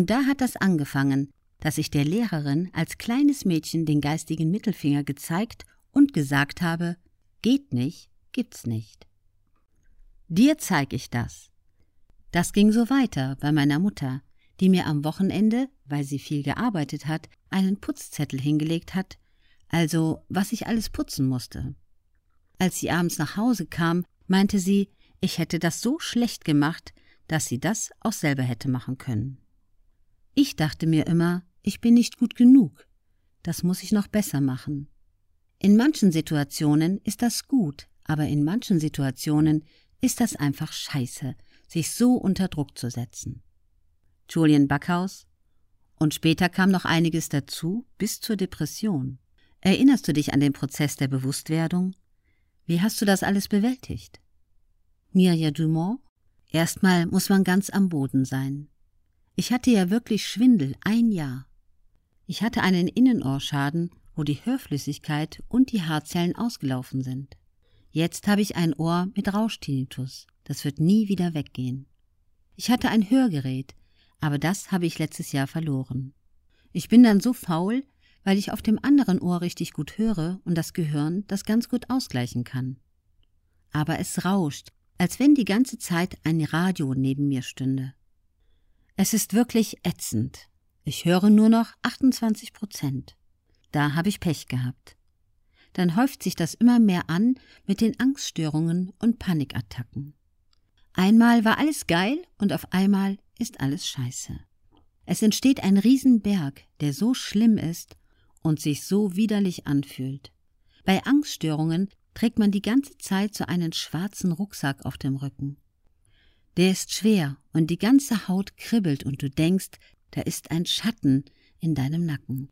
Und da hat das angefangen, dass ich der Lehrerin als kleines Mädchen den geistigen Mittelfinger gezeigt und gesagt habe, geht nicht, gibt's nicht. Dir zeig ich das. Das ging so weiter bei meiner Mutter, die mir am Wochenende, weil sie viel gearbeitet hat, einen Putzzettel hingelegt hat, also was ich alles putzen musste. Als sie abends nach Hause kam, meinte sie, ich hätte das so schlecht gemacht, dass sie das auch selber hätte machen können. Ich dachte mir immer, ich bin nicht gut genug. Das muss ich noch besser machen. In manchen Situationen ist das gut, aber in manchen Situationen ist das einfach scheiße, sich so unter Druck zu setzen. Julian Backhaus. Und später kam noch einiges dazu, bis zur Depression. Erinnerst du dich an den Prozess der Bewusstwerdung? Wie hast du das alles bewältigt? Mirja Dumont? Erstmal muss man ganz am Boden sein. Ich hatte ja wirklich Schwindel, ein Jahr. Ich hatte einen Innenohrschaden, wo die Hörflüssigkeit und die Haarzellen ausgelaufen sind. Jetzt habe ich ein Ohr mit Rauschtinnitus. Das wird nie wieder weggehen. Ich hatte ein Hörgerät, aber das habe ich letztes Jahr verloren. Ich bin dann so faul, weil ich auf dem anderen Ohr richtig gut höre und das Gehirn das ganz gut ausgleichen kann. Aber es rauscht, als wenn die ganze Zeit ein Radio neben mir stünde. Es ist wirklich ätzend. Ich höre nur noch 28 Prozent. Da habe ich Pech gehabt. Dann häuft sich das immer mehr an mit den Angststörungen und Panikattacken. Einmal war alles geil und auf einmal ist alles scheiße. Es entsteht ein Riesenberg, der so schlimm ist und sich so widerlich anfühlt. Bei Angststörungen trägt man die ganze Zeit so einen schwarzen Rucksack auf dem Rücken. Der ist schwer und die ganze Haut kribbelt und du denkst, da ist ein Schatten in deinem Nacken.